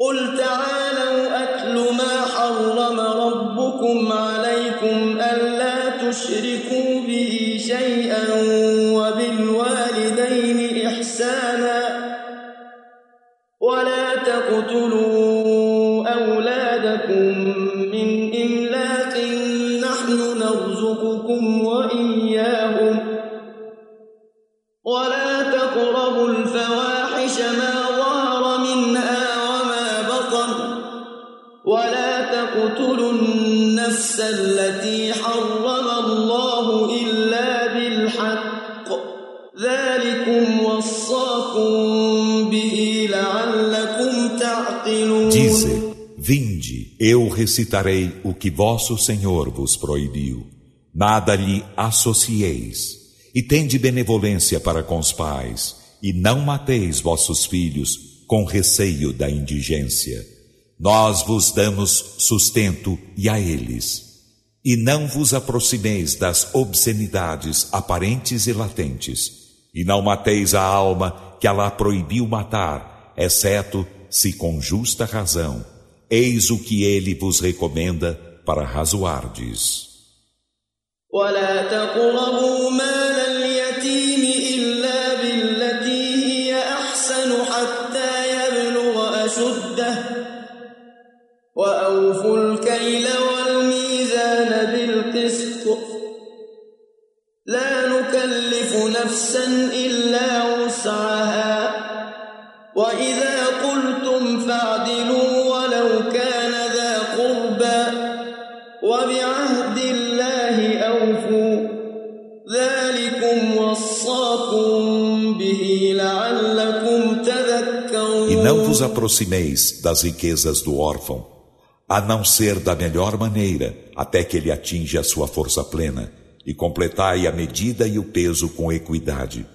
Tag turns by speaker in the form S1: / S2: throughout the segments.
S1: قل تعالوا أتل ما حرم ربكم عليكم ألا تشركوا به شيئا وبالوالدين إحسانا ولا تقتلوا أولادكم من إملاق نحن نرزقكم وإياهم النفس التي حرم الله إلا بالحق ذلكم وصاكم به لعلكم تعقلون
S2: Dize, vinde, eu recitarei o que vosso Senhor vos proibiu. Nada lhe associeis. E tende benevolência para com os pais, e não mateis vossos filhos com receio da indigência. Nós vos damos sustento e a eles. E não vos aproximeis das obscenidades aparentes e latentes. E não mateis a alma que Allah proibiu matar, exceto se com justa razão. Eis o que ele vos recomenda para razoardes.
S1: ولا تقربوا مال اليتيم نفسا إلا وسعها وإذا قلتم فاعدلوا ولو كان ذا قربى وبعهد الله أوفوا ذلكم وصاكم به لعلكم تذكرون
S2: E não vos aproximeis das riquezas do órfão, a não ser da melhor maneira, até que ele atinja a sua força plena, e completai a medida e o peso com equidade.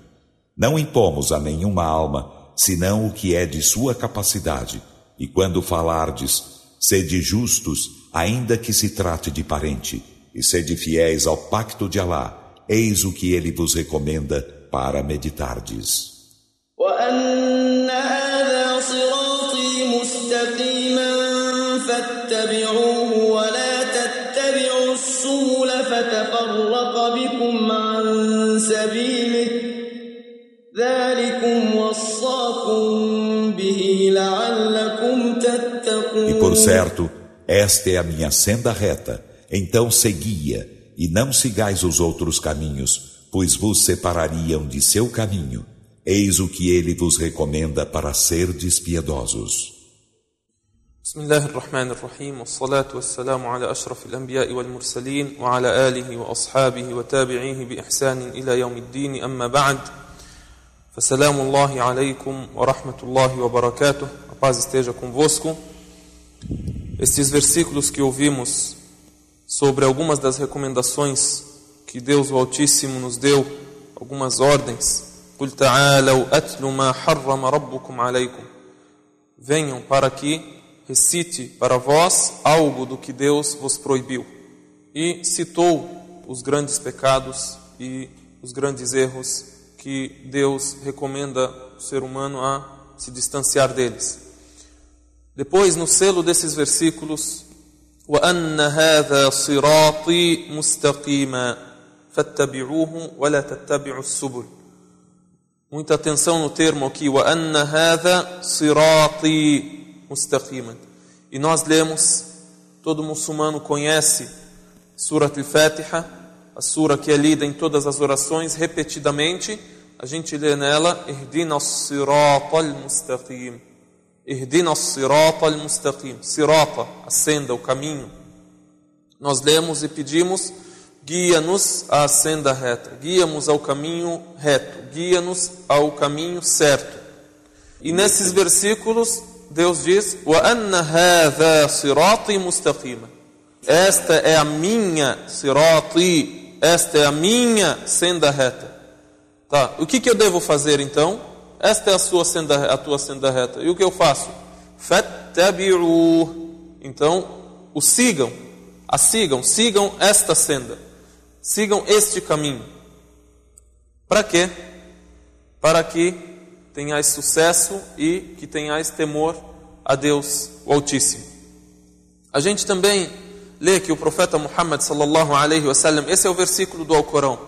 S2: Não impomos a nenhuma alma, senão o que é de sua capacidade, e quando falardes, sede justos, ainda que se trate de parente, e sede fiéis ao pacto de Alá, eis o que ele vos recomenda para meditardes.
S1: فاتبعوه ولا تتبعوا السبل فتفرق بكم عن سبيله ذلكم وصاكم به لعلكم تتقون
S2: E por certo, esta é a minha senda reta, então segui-a, e não sigais os outros caminhos, pois vos separariam de seu caminho. Eis o que ele vos recomenda para serdes piedosos.
S3: بسم الله الرحمن الرحيم والصلاة والسلام على أشرف الأنبياء والمرسلين وعلى آله وأصحابه وتابعيه بإحسان إلى يوم الدين أما بعد فسلام الله عليكم ورحمة الله وبركاته A paz esteja convosco. Estes versículos que ouvimos sobre algumas das recomendações que Deus o Altíssimo nos deu, algumas ordens. قل تعالوا أتل ما حرم ربكم عليكم Venham para que recite para vós algo do que Deus vos proibiu. E citou os grandes pecados e os grandes erros que Deus recomenda o ser humano a se distanciar deles. Depois, no selo desses versículos, وأن هذا صراطي مستقيما فاتبعوه ولا تتبعوا السبل Muita atenção no termo aqui, وَأَنَّ هَذَا صِرَاطِي mustaqiman. E nós lemos, todo muçulmano conhece Surat al-Fatiha, a sura que é lida em todas as orações repetidamente. A gente lê nela, Ihdina sirata al-mustaqim. Ihdina sirata al-mustaqim. Sirata, o caminho. Nós lemos e pedimos, guia-nos à senda reta, guia-nos ao caminho reto, guia-nos ao caminho certo. E nesses versículos, Deus diz: Esta é a minha sirati, esta é a minha senda reta. Tá, o que, que eu devo fazer então? Esta é a, sua senda, a tua senda reta. E o que eu faço? Então, o sigam, a sigam, sigam esta senda, sigam este caminho. Para quê? Para que tenhais sucesso e que tenhais temor a Deus o Altíssimo. A gente também lê que o profeta Muhammad sallallahu alaihi wasallam, esse é o versículo do Alcorão.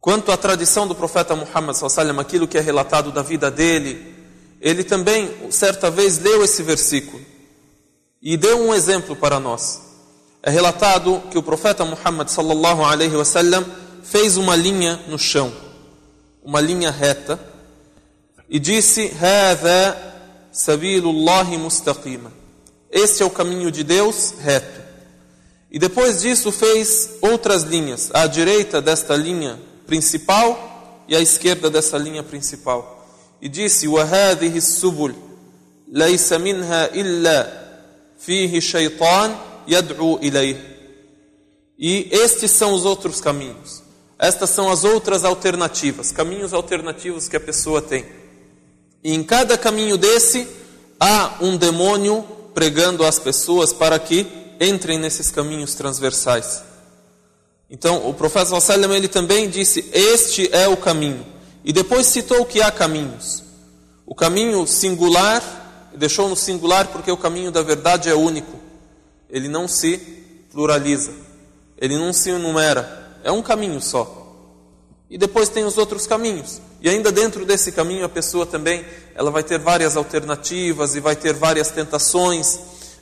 S3: Quanto à tradição do profeta Muhammad sallallahu alaihi wasallam, aquilo que é relatado da vida dele, ele também certa vez leu esse versículo e deu um exemplo para nós. É relatado que o profeta Muhammad sallallahu alaihi wasallam fez uma linha no chão, uma linha reta, e disse: "Hada sabilullahi mustaqima". Este é o caminho de Deus reto. E depois disso fez outras linhas, à direita desta linha principal e à esquerda dessa linha principal. E disse: "وهذه السبل ليس منها إلا فيه شيطان يدعو إليه". E estes são os outros caminhos. Estas são as outras alternativas, caminhos alternativos que a pessoa tem. E em cada caminho desse há um demônio pregando às pessoas para que entrem nesses caminhos transversais. Então, o profeta Sallam ele também disse: "Este é o caminho". E depois citou que há caminhos. O caminho singular, deixou no singular porque o caminho da verdade é único. Ele não se pluraliza. Ele não se enumera é um caminho só. E depois tem os outros caminhos. E ainda dentro desse caminho a pessoa também, ela vai ter várias alternativas e vai ter várias tentações,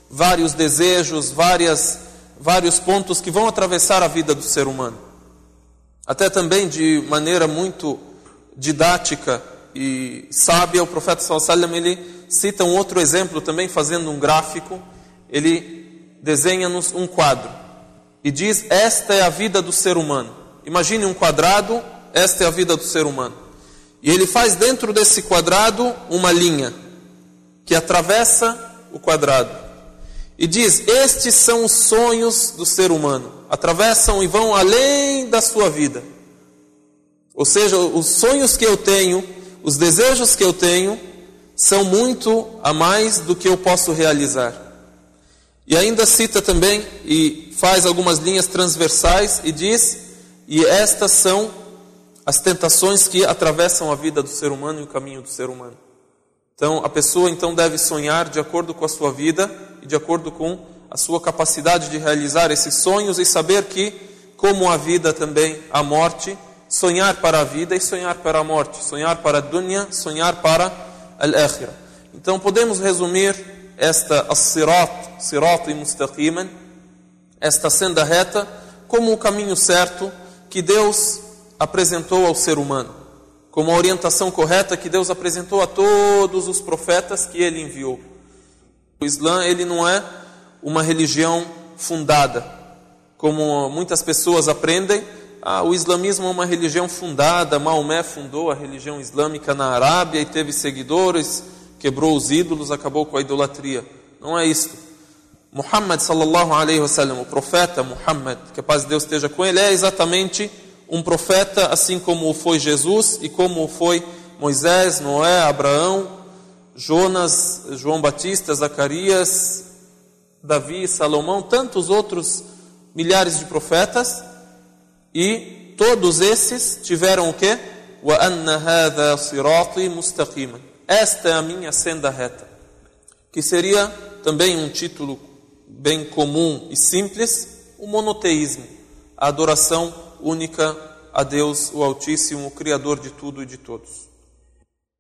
S3: vários desejos, várias vários pontos que vão atravessar a vida do ser humano. Até também de maneira muito didática e sábia, o profeta sallallahu ele cita um outro exemplo também fazendo um gráfico. Ele desenha-nos um quadro e diz: Esta é a vida do ser humano. Imagine um quadrado, esta é a vida do ser humano. E ele faz dentro desse quadrado uma linha que atravessa o quadrado. E diz: Estes são os sonhos do ser humano. Atravessam e vão além da sua vida. Ou seja, os sonhos que eu tenho, os desejos que eu tenho, são muito a mais do que eu posso realizar. E ainda cita também e faz algumas linhas transversais e diz: e estas são as tentações que atravessam a vida do ser humano e o caminho do ser humano. Então, a pessoa então deve sonhar de acordo com a sua vida e de acordo com a sua capacidade de realizar esses sonhos e saber que, como a vida também, a morte, sonhar para a vida e sonhar para a morte, sonhar para a dunya, sonhar para al-akhirah. Então, podemos resumir esta as-sirat, sirat e mustaqiman, esta senda reta, como o caminho certo que Deus apresentou ao ser humano, como a orientação correta que Deus apresentou a todos os profetas que ele enviou. O Islã, ele não é uma religião fundada, como muitas pessoas aprendem, ah, o islamismo é uma religião fundada, Maomé fundou a religião islâmica na Arábia e teve seguidores, quebrou os ídolos, acabou com a idolatria. Não é isto. Muhammad sallallahu alaihi wasallam, o profeta Muhammad, que a paz de Deus esteja com ele, é exatamente um profeta, assim como foi Jesus e como foi Moisés, Noé, Abraão, Jonas, João Batista, Zacarias, Davi, Salomão, tantos outros milhares de profetas, e todos esses tiveram o quê? Esta é a minha senda reta, que seria também um título bem comum e simples, o monoteísmo, a adoração única a Deus, o Altíssimo, o Criador de tudo e de todos.